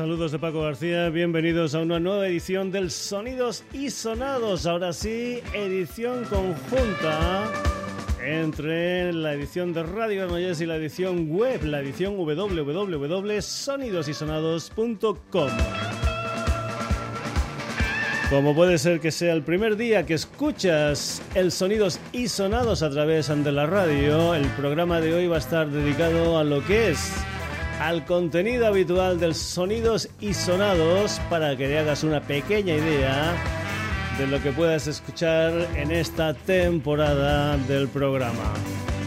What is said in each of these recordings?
Saludos de Paco García, bienvenidos a una nueva edición del Sonidos y Sonados. Ahora sí, edición conjunta entre la edición de Radio Granollers y la edición web, la edición www.sonidosysonados.com. Como puede ser que sea el primer día que escuchas el Sonidos y Sonados a través de la radio, el programa de hoy va a estar dedicado a lo que es al contenido habitual del Sonidos y Sonados para que te hagas una pequeña idea de lo que puedas escuchar en esta temporada del programa.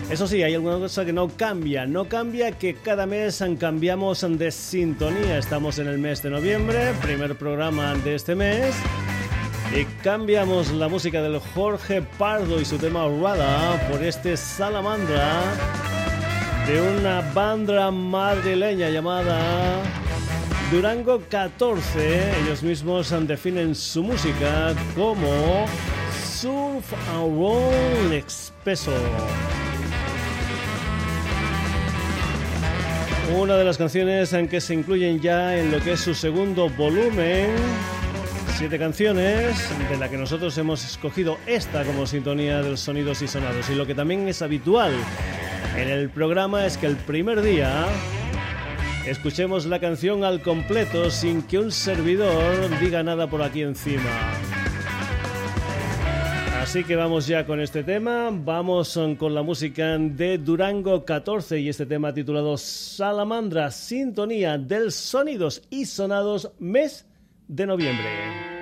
Eso sí, hay alguna cosa que no cambia. No cambia que cada mes cambiamos de sintonía. Estamos en el mes de noviembre, primer programa de este mes. Y cambiamos la música del Jorge Pardo y su tema Rada por este Salamandra de una banda madrileña llamada Durango 14. Ellos mismos definen su música como Surf and Expreso. Una de las canciones en que se incluyen ya en lo que es su segundo volumen. Siete canciones, de la que nosotros hemos escogido esta como sintonía de los sonidos y sonados. Y lo que también es habitual en el programa es que el primer día escuchemos la canción al completo sin que un servidor diga nada por aquí encima. Así que vamos ya con este tema, vamos con la música de Durango 14 y este tema titulado Salamandra, sintonía del sonidos y sonados mes de noviembre.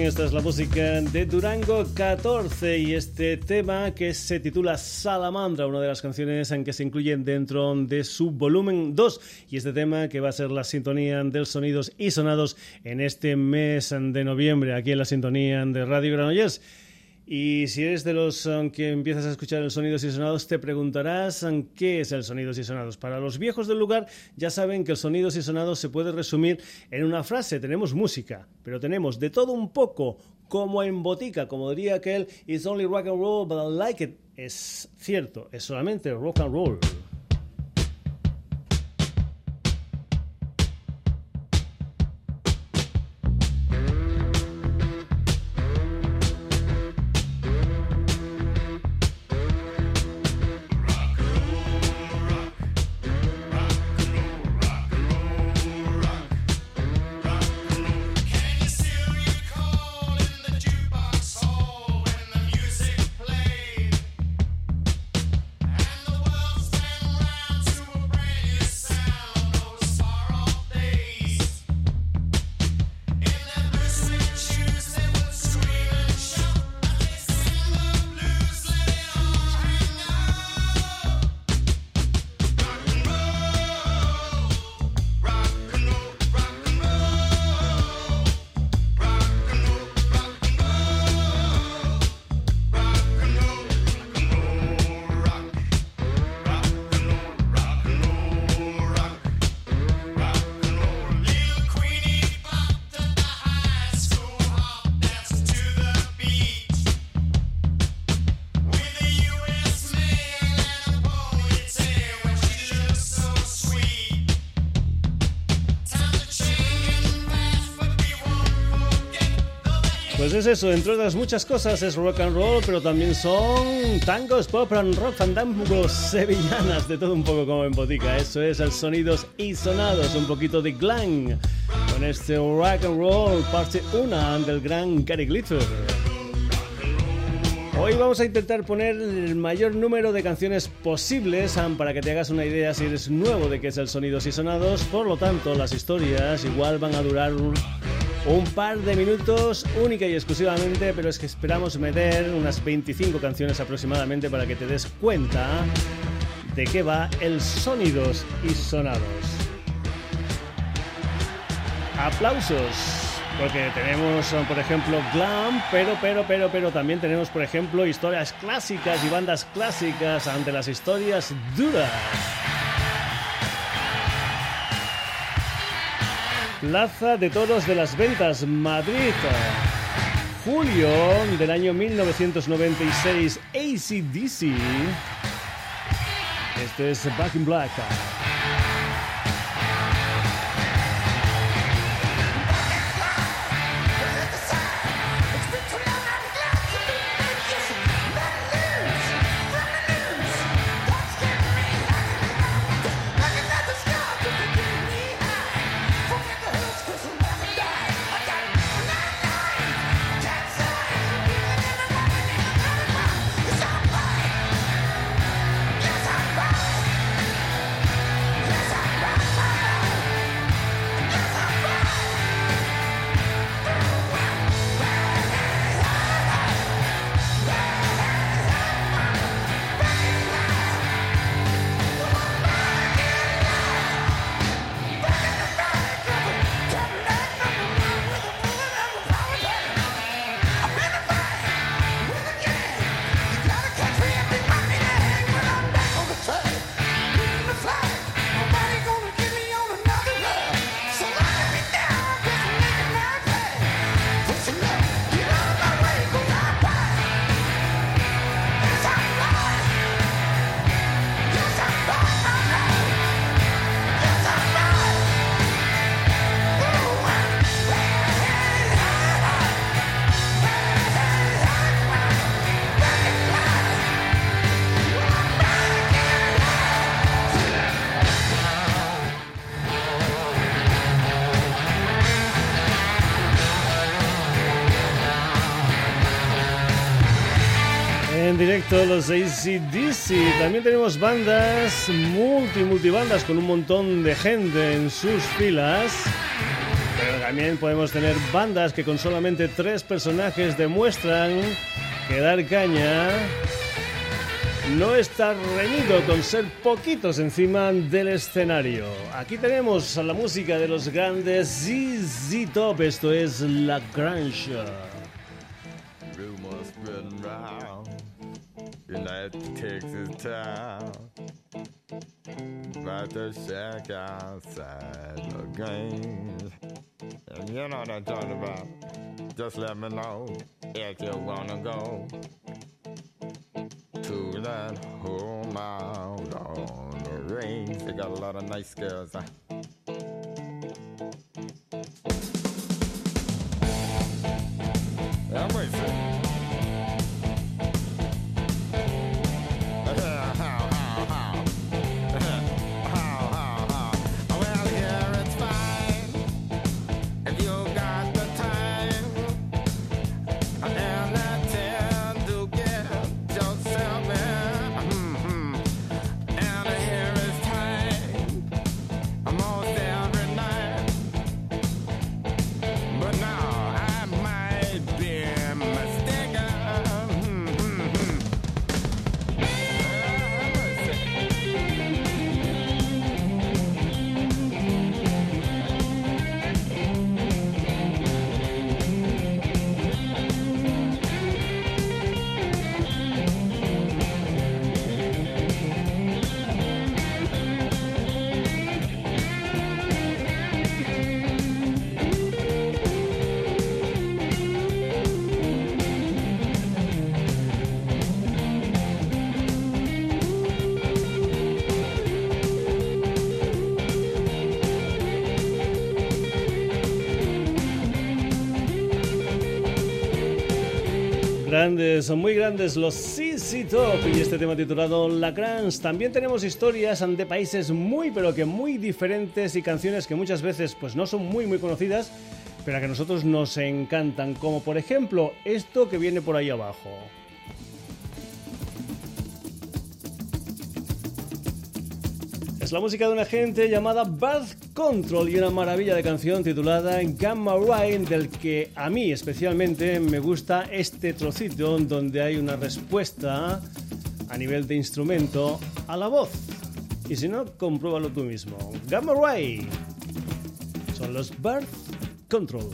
Esta es la música de Durango 14 y este tema que se titula Salamandra, una de las canciones en que se incluyen dentro de su volumen 2 y este tema que va a ser la sintonía de sonidos y sonados en este mes de noviembre aquí en la sintonía de Radio Granollers. Y si eres de los um, que empiezas a escuchar el sonidos y sonados, te preguntarás um, qué es el sonidos y sonados. Para los viejos del lugar ya saben que el sonidos y sonados se puede resumir en una frase. Tenemos música, pero tenemos de todo un poco, como en botica, como diría aquel, It's only rock and roll, but I like it. Es cierto, es solamente rock and roll. Es eso, entre otras muchas cosas es rock and roll, pero también son tangos, pop and rock, fandangos, sevillanas, de todo un poco como en botica. Eso es el sonidos y sonados, un poquito de glam con este rock and roll, parte 1 del gran Gary Glitter. Hoy vamos a intentar poner el mayor número de canciones posibles para que te hagas una idea si eres nuevo de qué es el sonidos y sonados. Por lo tanto, las historias igual van a durar un par de minutos única y exclusivamente, pero es que esperamos meter unas 25 canciones aproximadamente para que te des cuenta de qué va el sonidos y sonados. Aplausos. Porque tenemos, por ejemplo, glam, pero, pero, pero, pero también tenemos, por ejemplo, historias clásicas y bandas clásicas ante las historias duras. Plaza de Toros de las Ventas, Madrid. Julio del año 1996, ACDC. Este es Back in Black. Directo los ACDC. También tenemos bandas, multi, multibandas con un montón de gente en sus filas. Pero También podemos tener bandas que con solamente tres personajes demuestran que dar caña no está reñido con ser poquitos encima del escenario. Aquí tenemos a la música de los grandes ZZ Top, esto es La Grange. United Texas town. About to shack outside the games. And you know what I'm talking about. Just let me know if you wanna go to that home out on the range. They got a lot of nice girls. Grandes, son muy grandes los CC Top y este tema titulado La Crans. También tenemos historias de países muy pero que muy diferentes y canciones que muchas veces pues no son muy muy conocidas, pero que a nosotros nos encantan, como por ejemplo esto que viene por ahí abajo. La música de una gente llamada Birth Control y una maravilla de canción titulada Gamma Ray, del que a mí especialmente me gusta este trocito donde hay una respuesta a nivel de instrumento a la voz. Y si no, compruébalo tú mismo. Gamma Ray son los Birth Control.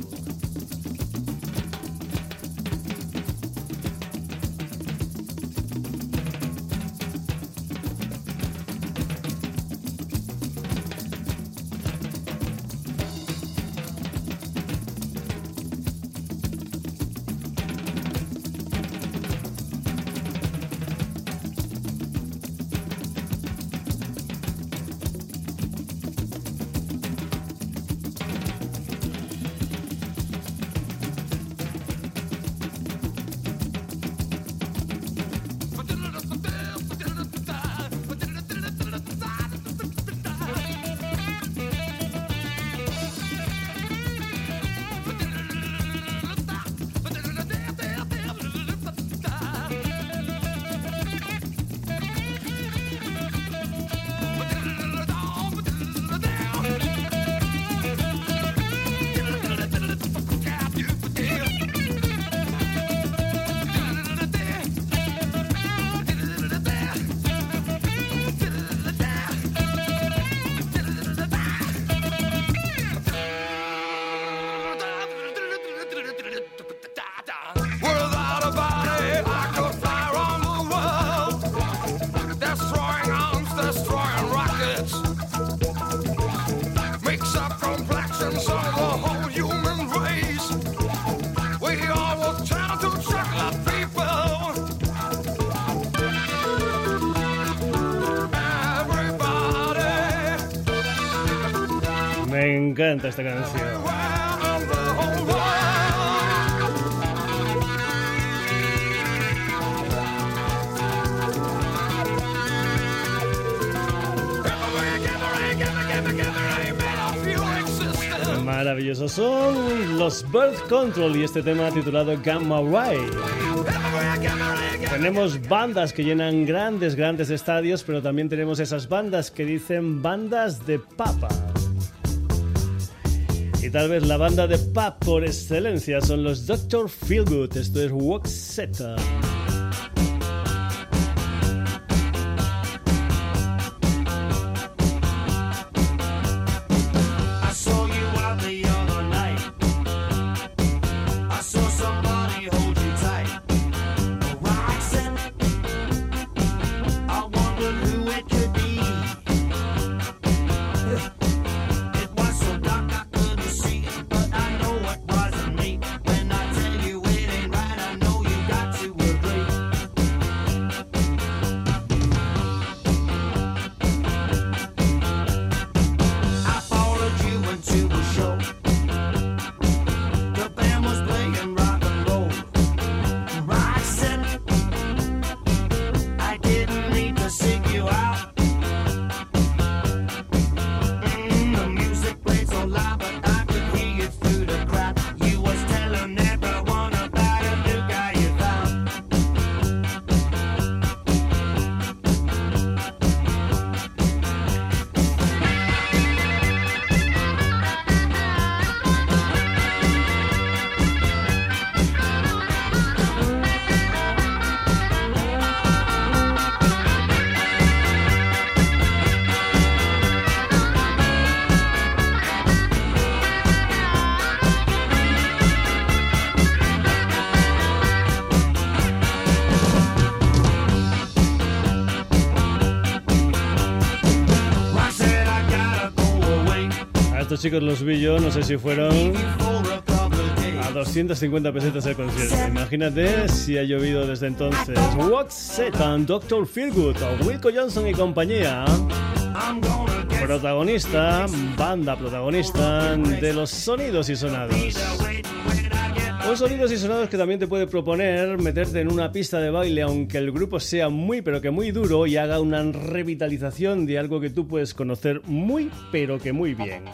Encanta esta canción. Maravillosos son los Birth Control y este tema titulado Gamma Ray. Tenemos bandas que llenan grandes, grandes estadios, pero también tenemos esas bandas que dicen bandas de papa Y tal vez la banda de pop por excelencia son los Dr. Feelgood. Esto es Chicos los vi yo, no sé si fueron a 250 pesetas el concierto. Imagínate si ha llovido desde entonces. What's it on Dr. Feelgood Wilco Johnson y compañía. Protagonista, banda protagonista de los sonidos y sonados. Un sonidos y sonados que también te puede proponer meterte en una pista de baile, aunque el grupo sea muy pero que muy duro y haga una revitalización de algo que tú puedes conocer muy pero que muy bien.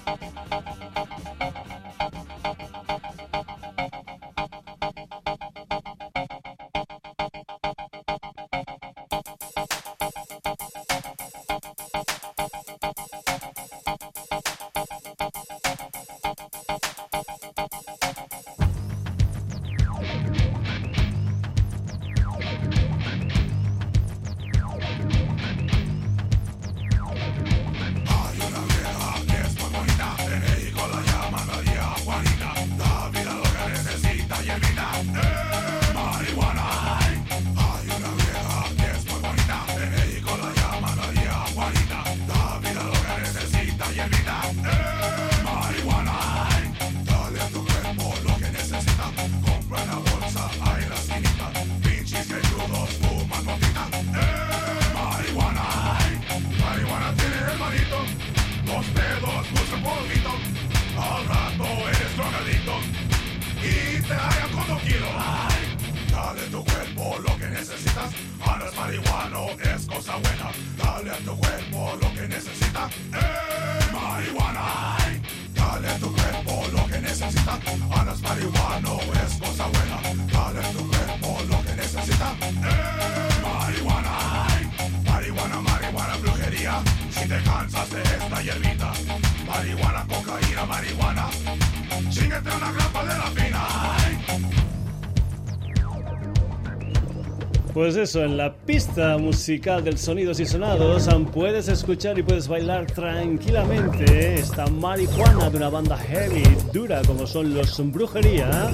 Pues eso, en la pista musical del Sonidos y Sonados puedes escuchar y puedes bailar tranquilamente esta marihuana de una banda heavy, dura como son los Brujería.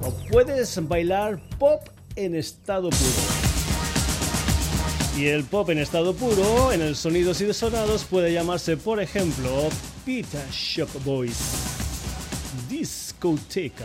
O puedes bailar pop en estado puro. Y el pop en estado puro, en el Sonidos y Sonados, puede llamarse, por ejemplo, Pita Shop Boys. Discoteca.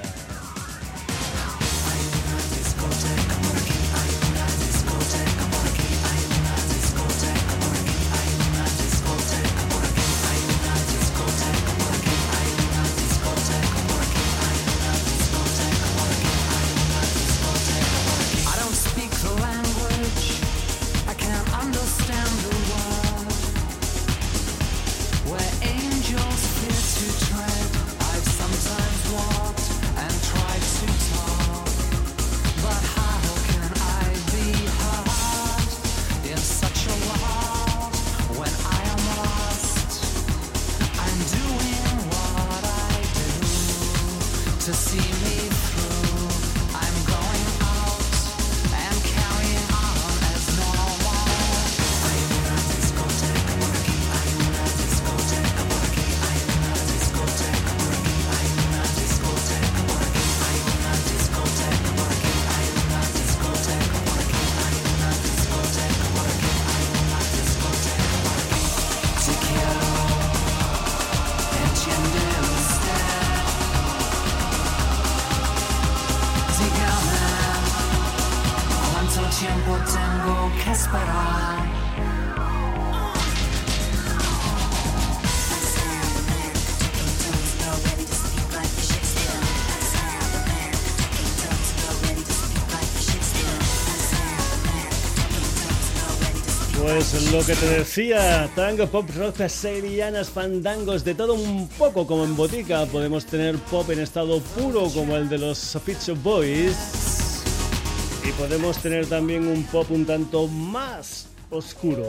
Pues lo que te decía, tango, pop, rock, sevillanas, fandangos, de todo un poco como en botica. Podemos tener pop en estado puro como el de los Pizza Boys. Y podemos tener también un pop un tanto más oscuro.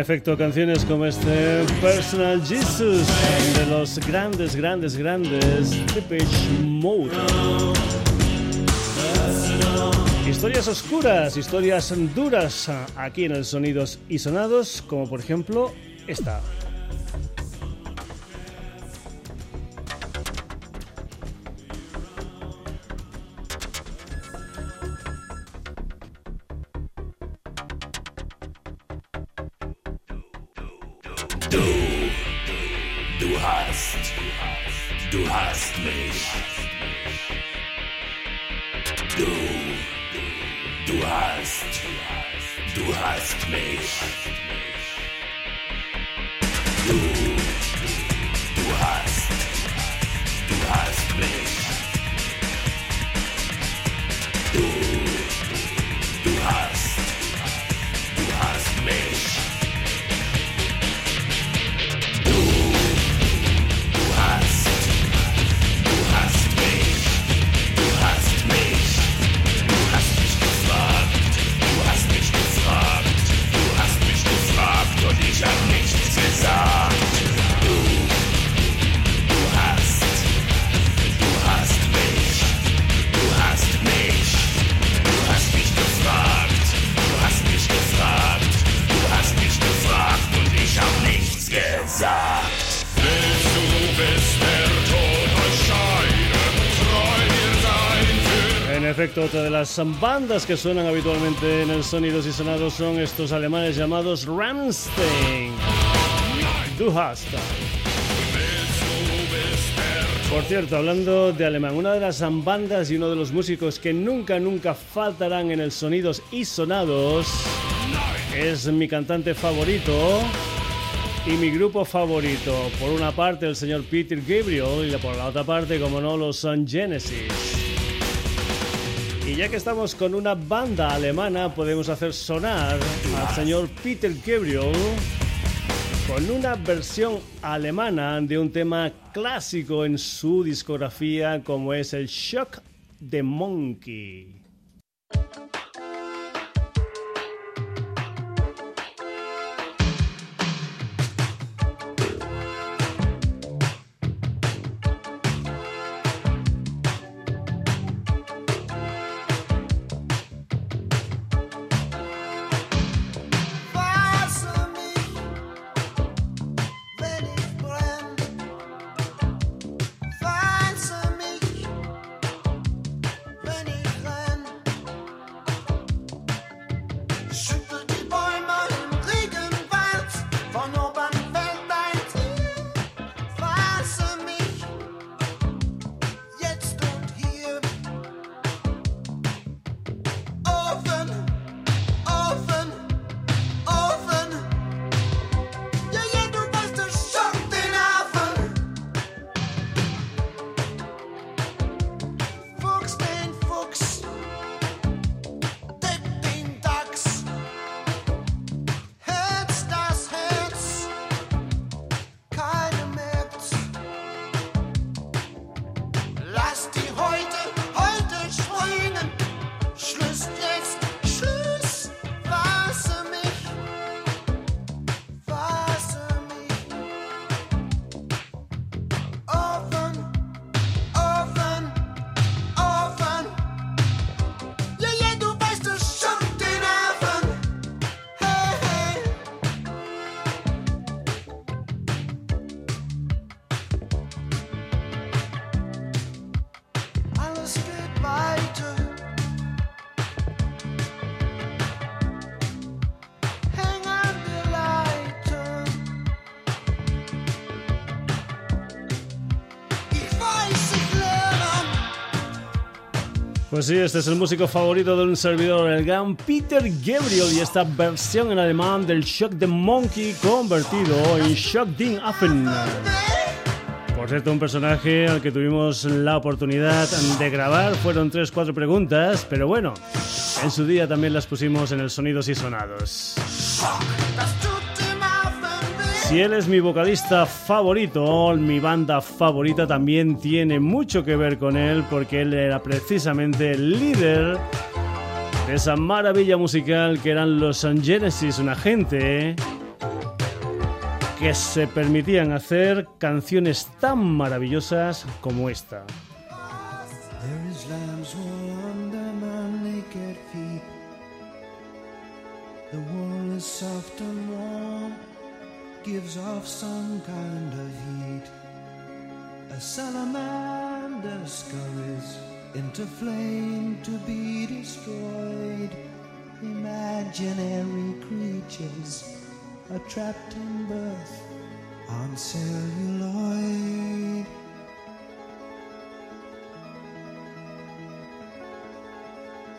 Perfecto, canciones como este Personal Jesus de los grandes, grandes, grandes Depeche Mode. Historias oscuras, historias duras aquí en el Sonidos y Sonados, como por ejemplo esta. Otra de las bandas que suenan habitualmente en el Sonidos y Sonados son estos alemanes llamados Rammstein. Du hast. Por cierto, hablando de alemán, una de las bandas y uno de los músicos que nunca, nunca faltarán en el Sonidos y Sonados es mi cantante favorito y mi grupo favorito. Por una parte, el señor Peter Gabriel y por la otra parte, como no, los Sun Genesis. Y ya que estamos con una banda alemana, podemos hacer sonar al señor Peter Gabriel con una versión alemana de un tema clásico en su discografía como es el Shock the Monkey. Pues sí, este es el músico favorito de un servidor, el gran Peter Gabriel, y esta versión en alemán del Shock the Monkey convertido en Shock den Affen. Por cierto, un personaje al que tuvimos la oportunidad de grabar. Fueron 3-4 preguntas, pero bueno, en su día también las pusimos en el Sonidos y Sonados. Si él es mi vocalista favorito, mi banda favorita también tiene mucho que ver con él porque él era precisamente el líder de esa maravilla musical que eran los Genesis, una gente que se permitían hacer canciones tan maravillosas como esta. Gives off some kind of heat. A salamander scurries into flame to be destroyed. Imaginary creatures are trapped in birth on celluloid.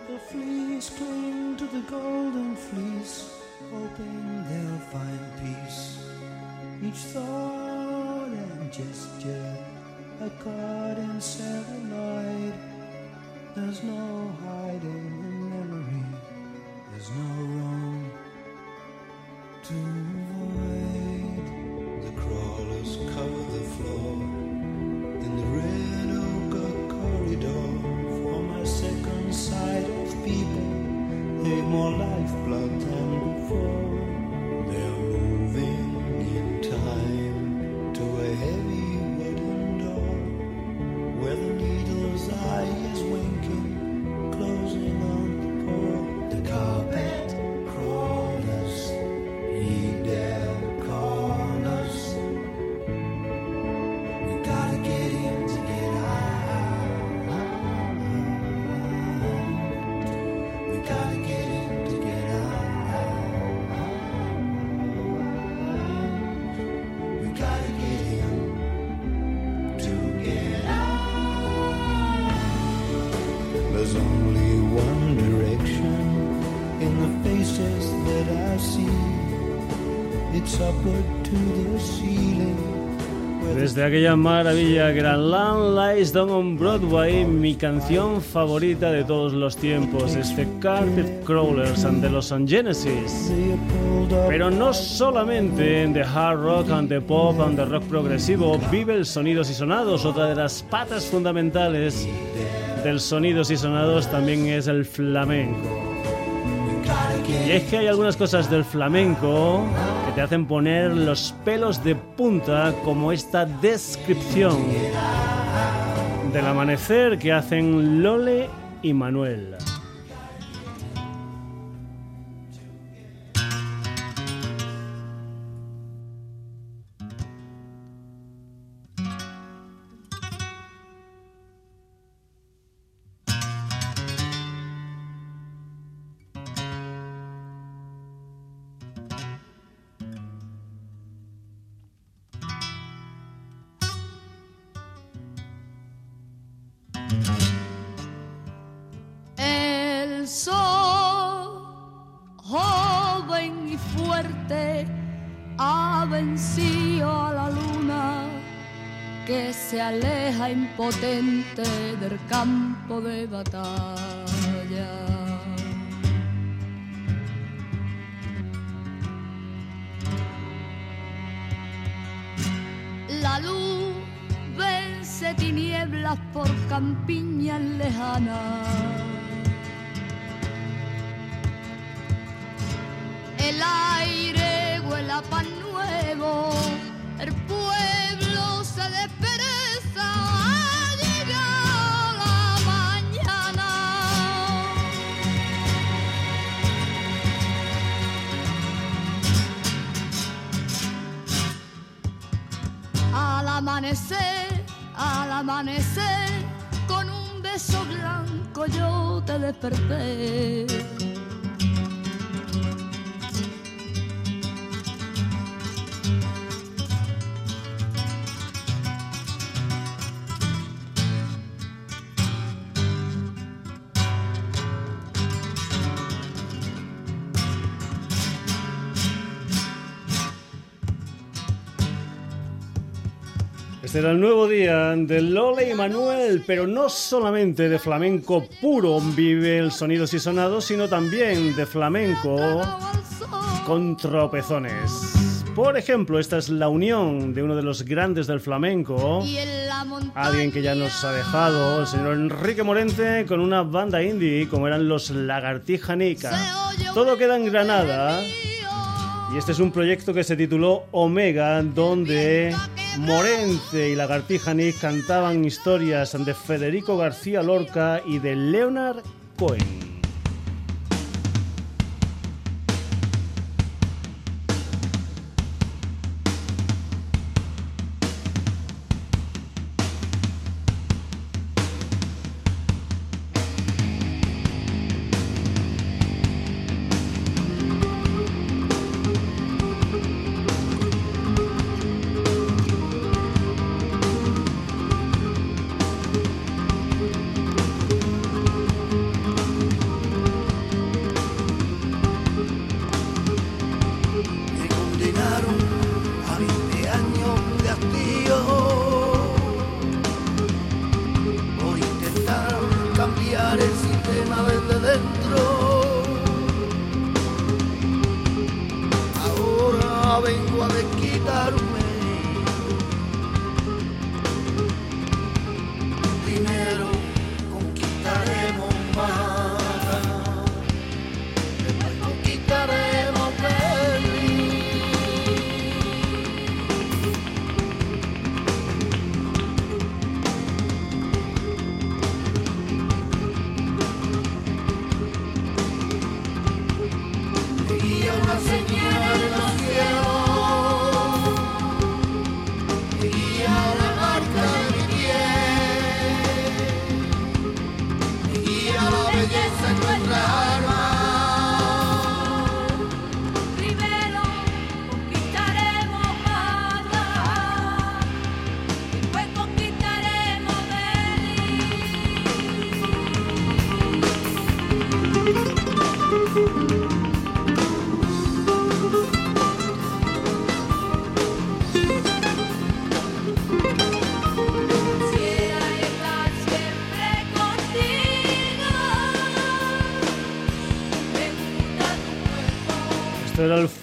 The fleas cling to the golden fleece, hoping they'll find peace. Each thought and gesture a card in celluloid. There's no hiding in memory. There's no Desde aquella maravilla Land Lies Down on Broadway, mi canción favorita de todos los tiempos, este Carpet Crawlers and the Los Angeles. Pero no solamente en the hard rock and the pop and the rock progresivo vive el sonidos y sonados, otra de las patas fundamentales del sonidos y sonados también es el flamenco. Y es que hay algunas cosas del flamenco que te hacen poner los pelos de punta, como esta descripción del amanecer que hacen Lole y Manuel. Impotente del campo de batalla. La luz vence tinieblas por campiñas lejanas. El aire huele a pan nuevo, el pueblo se despereza. Amanecer, al amanecer, con un beso blanco yo te desperté. Será el nuevo día de Lole y Manuel, pero no solamente de flamenco puro vive el Sonidos y Sonados, sino también de flamenco con tropezones. Por ejemplo, esta es la unión de uno de los grandes del flamenco, alguien que ya nos ha dejado, el señor Enrique Morente, con una banda indie como eran los Lagartija Nica. Todo queda en Granada. Y este es un proyecto que se tituló Omega, donde Morente y Lagartija Nick cantaban historias de Federico García Lorca y de Leonard Cohen.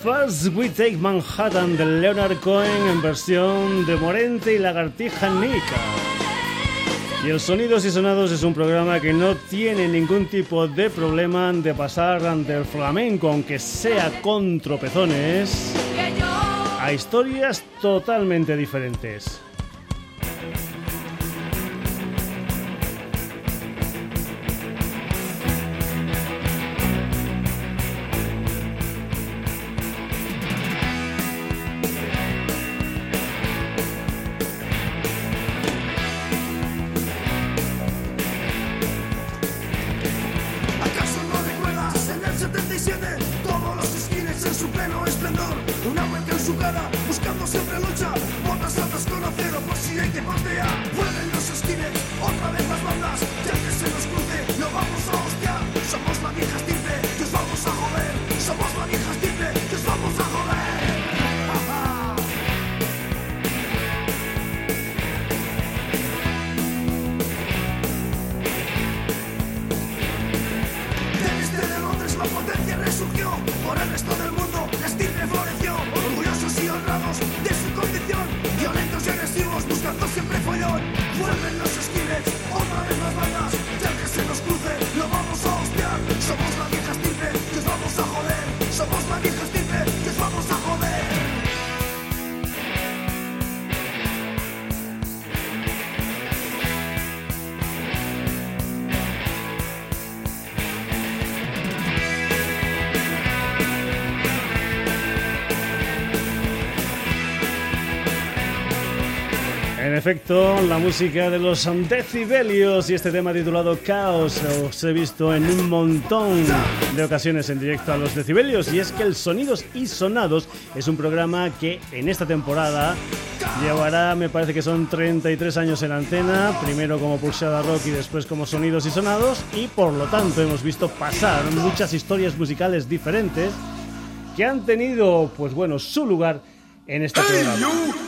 First We Take Manhattan de Leonard Cohen en versión de Morente y Lagartija Nica. Y el Sonidos y Sonados es un programa que no tiene ningún tipo de problema de pasar ante el flamenco, aunque sea con tropezones, a historias totalmente diferentes. Efecto, la música de los decibelios y este tema titulado Caos os he visto en un montón de ocasiones en directo a los decibelios y es que el Sonidos y Sonados es un programa que en esta temporada llevará, me parece que son 33 años en antena, primero como Pulsada Rock y después como Sonidos y Sonados y por lo tanto hemos visto pasar muchas historias musicales diferentes que han tenido, pues bueno, su lugar en este programa.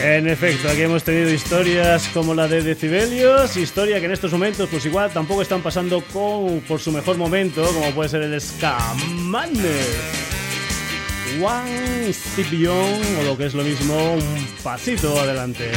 En efecto, aquí hemos tenido historias como la de Decibelios, historia que en estos momentos pues igual tampoco están pasando con, por su mejor momento, como puede ser el Scamander. One Scipion, o lo que es lo mismo, un pasito adelante.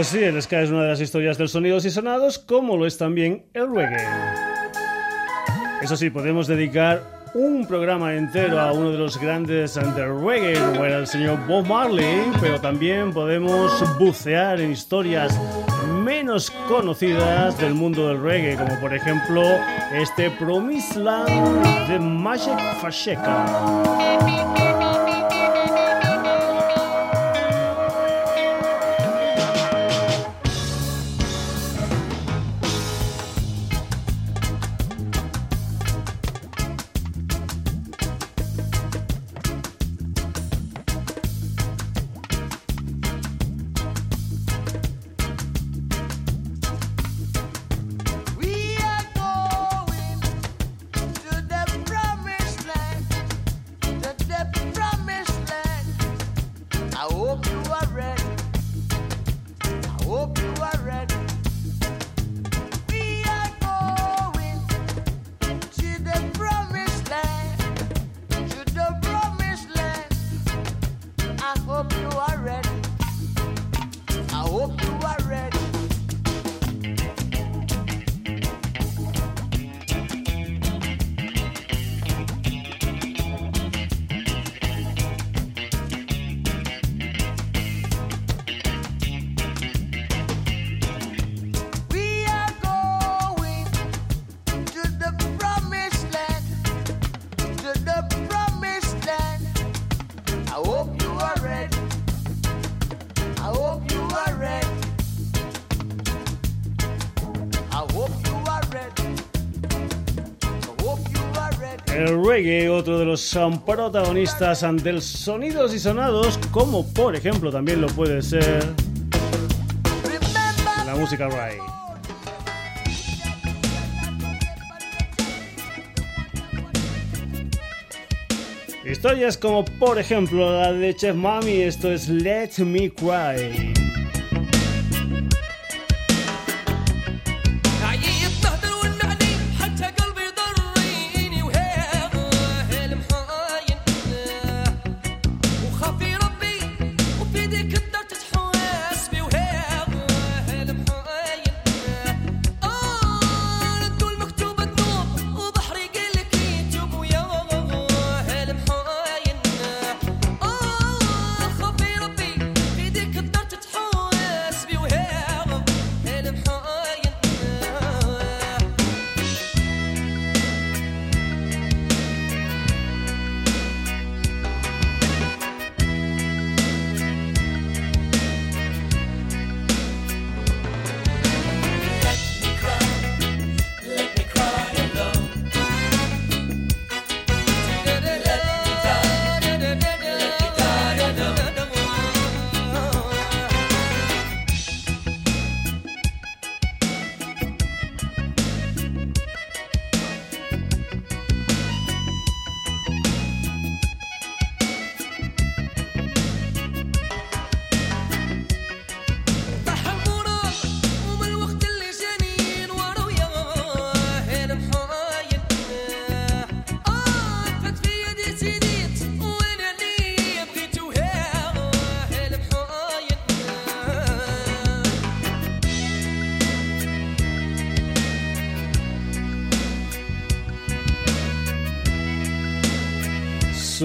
Pues sí, el ska es una de las historias del sonidos y sonados, como lo es también el reggae. Eso sí, podemos dedicar un programa entero a uno de los grandes del reggae, como era el señor Bob Marley, pero también podemos bucear en historias menos conocidas del mundo del reggae, como por ejemplo este Promised Land de Magic Fasheka. Los protagonistas ante sonidos y sonados, como por ejemplo también lo puede ser la música reggae. Historias como por ejemplo la de Chef Mami, esto es Let Me Cry.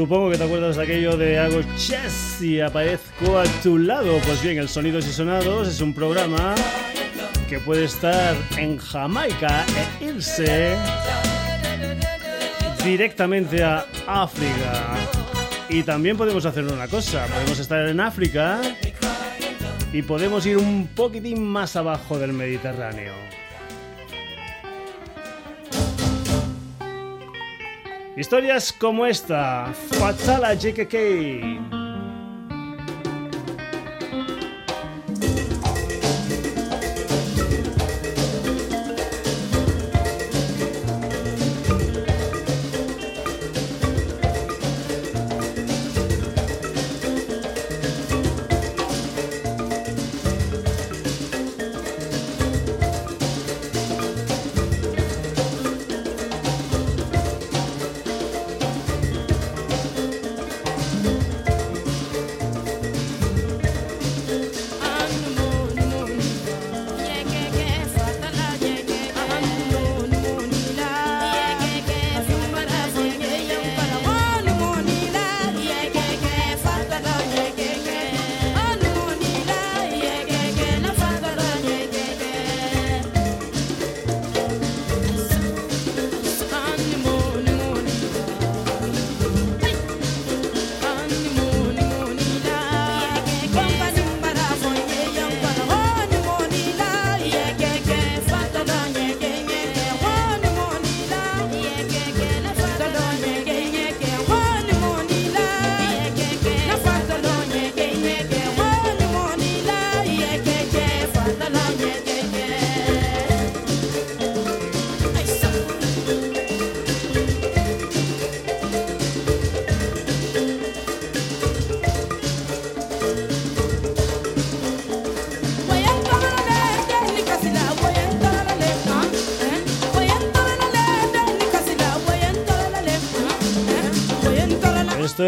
Supongo que te acuerdas de aquello de hago chess y aparezco a tu lado. Pues bien, el Sonidos y Sonados es un programa que puede estar en Jamaica e irse directamente a África. Y también podemos hacer una cosa, podemos estar en África y podemos ir un poquitín más abajo del Mediterráneo. Historias como esta, Fatala JKK.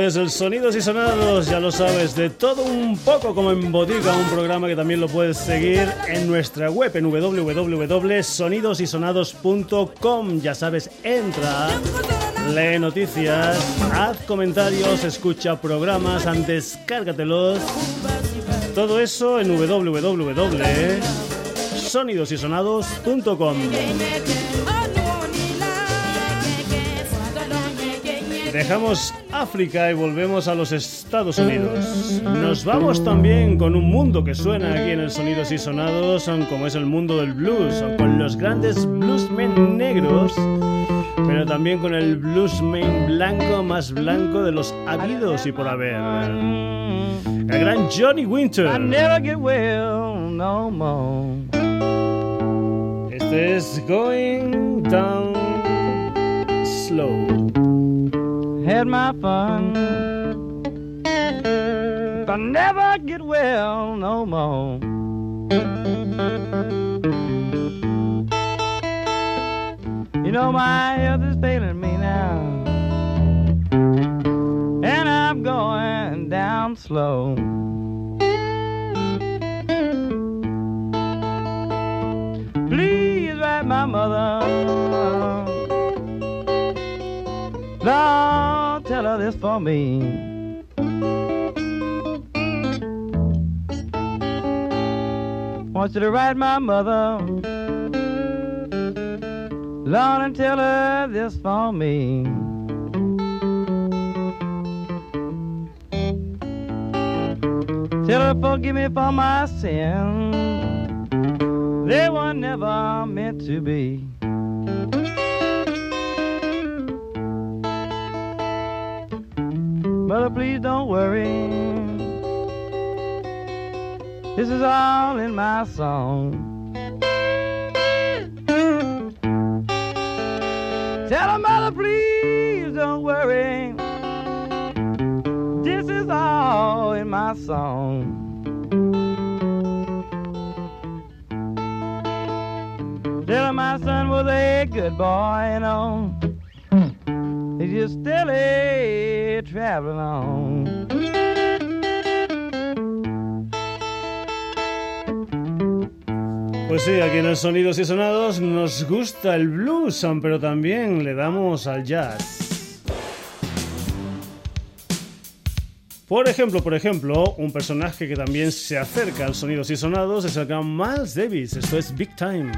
Es el Sonidos y Sonados, ya lo sabes, de todo un poco como en Botica, un programa que también lo puedes seguir en nuestra web en www.sonidosysonados.com. Ya sabes, entra, lee noticias, haz comentarios, escucha programas, descárgatelos. Todo eso en www.sonidosysonados.com. Dejamos África y volvemos a los Estados Unidos. Nos vamos también con un mundo que suena aquí en el Sonidos y Sonados, como es el mundo del blues, con los grandes bluesmen negros pero también con el bluesman blanco más blanco de los habidos y por haber. El gran Johnny Winter. Este es Going Down Had my fun. I never get well no more. You know my health is failing me now, and I'm going down slow. Please write my mother. Lord, tell her this for me. Want you to write my mother. Lord, and tell her this for me. Tell her forgive me for my sins. They were never meant to be. Mother, please don't worry. This is all in my song. Tell her, mother, please don't worry. This is all in my song. Tell her my son was a good boy, you know. Pues sí, aquí en el Sonidos y Sonados nos gusta el blues, pero también le damos al jazz. Por ejemplo, por ejemplo, un personaje que también se acerca al Sonidos y Sonados es el gran Miles Davis. Esto es Big Time.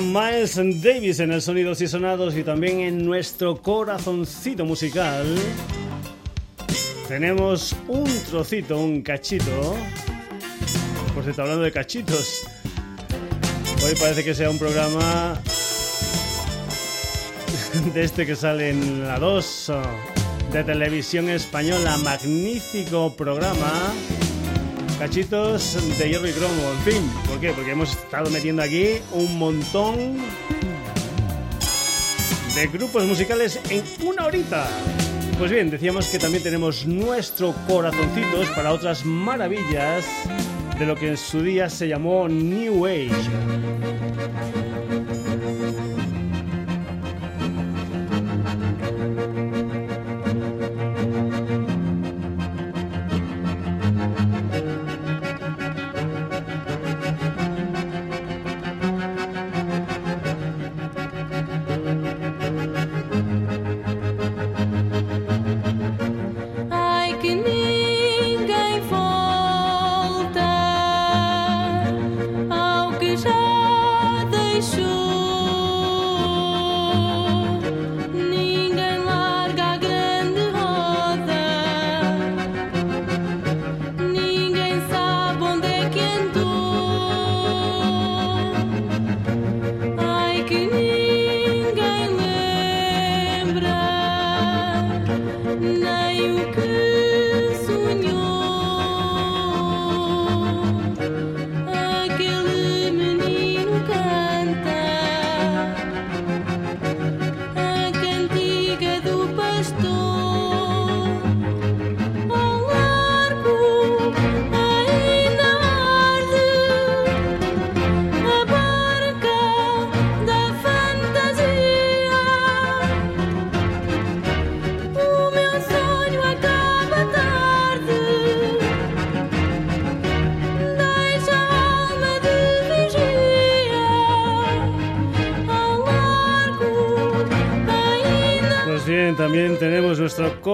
Miles Davis en el Sonidos y Sonados y también en nuestro corazoncito musical. Tenemos un trocito, un cachito. Por cierto, hablando de cachitos. Hoy parece que sea un programa de este que sale en la 2 de televisión española. Magnífico programa cachitos de hierro y cromo, en fin. ¿Por qué? Porque hemos estado metiendo aquí un montón de grupos musicales en una horita. Pues bien, decíamos que también tenemos nuestro corazoncitos para otras maravillas de lo que en su día se llamó New Age.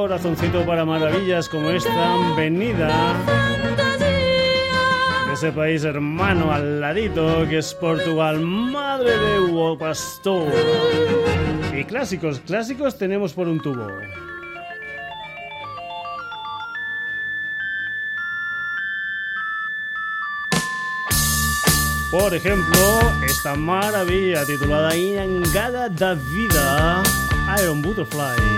Corazoncito para maravillas como esta venida de ese país hermano al ladito que es Portugal, madre de Hugo Pastor. Y clásicos, clásicos tenemos por un tubo. Por ejemplo, esta maravilla titulada Ingada da Vida. Iron Butterfly.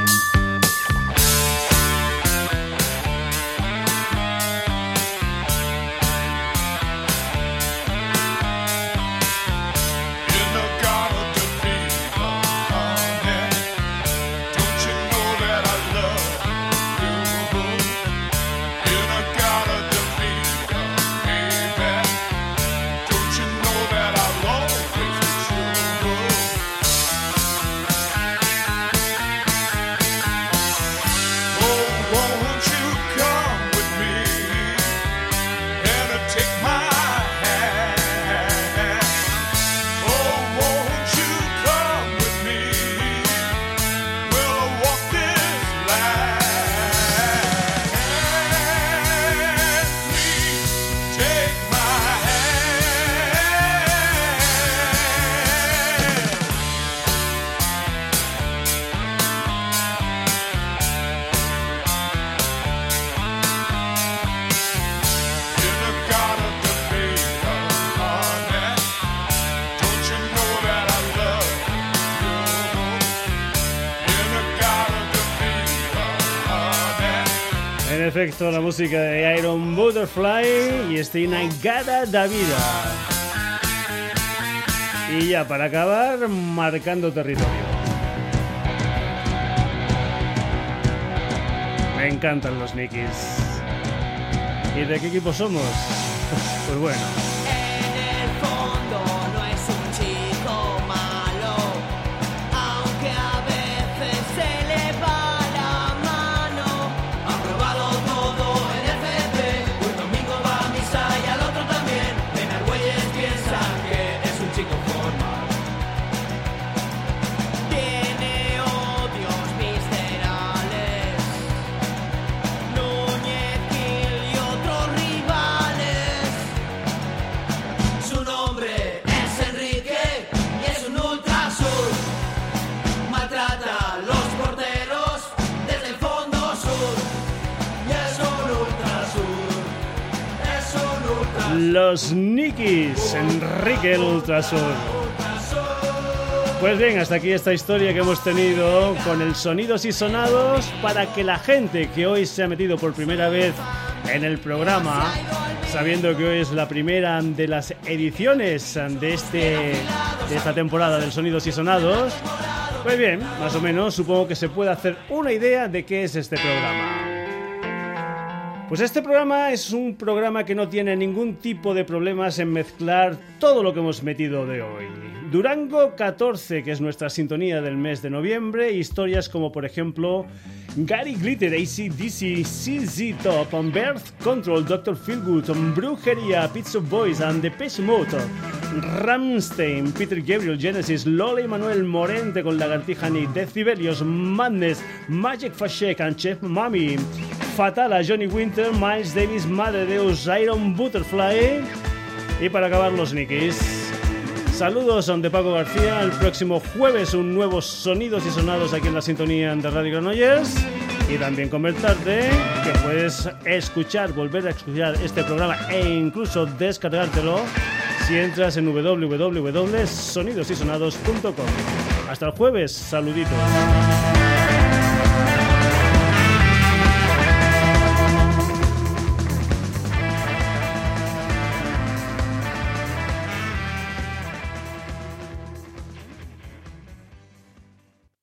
La música de Iron Butterfly y este Inagada da Vida. Y ya para acabar, marcando territorio. Me encantan los Nikis. ¿Y de qué equipo somos? Pues bueno. Los Nikis, Enrique el Ultrasur. Pues bien, hasta aquí esta historia que hemos tenido con el Sonidos y Sonados para que la gente que hoy se ha metido por primera vez en el programa, sabiendo que hoy es la primera de las ediciones de, este, de esta temporada del Sonidos y Sonados, pues bien, más o menos supongo que se puede hacer una idea de qué es este programa. Pues este programa es un programa que no tiene ningún tipo de problemas en mezclar todo lo que hemos metido de hoy. Durango 14, que es nuestra sintonía del mes de noviembre, historias como por ejemplo Gary Glitter, ACDC, CZ Top, Birth Control, Dr. Feelgood, Brujería, Pizza Boys and Depeche Mode, Ramstein, Peter Gabriel, Genesis, Lola y Manuel Morente con Lagartija y Decibelios, Madness, Magic Fashek and Chef Mami, Fatala, Johnny Winter, Miles Davis, Madre Deus, Iron Butterfly y para acabar los Nickies. Saludos de Paco García. El próximo jueves un nuevo Sonidos y Sonados aquí en la sintonía de Radio Granollers. Y también comentarte que puedes escuchar, volver a escuchar este programa e incluso descargártelo si entras en www.sonidosysonados.com. Hasta el jueves, saluditos.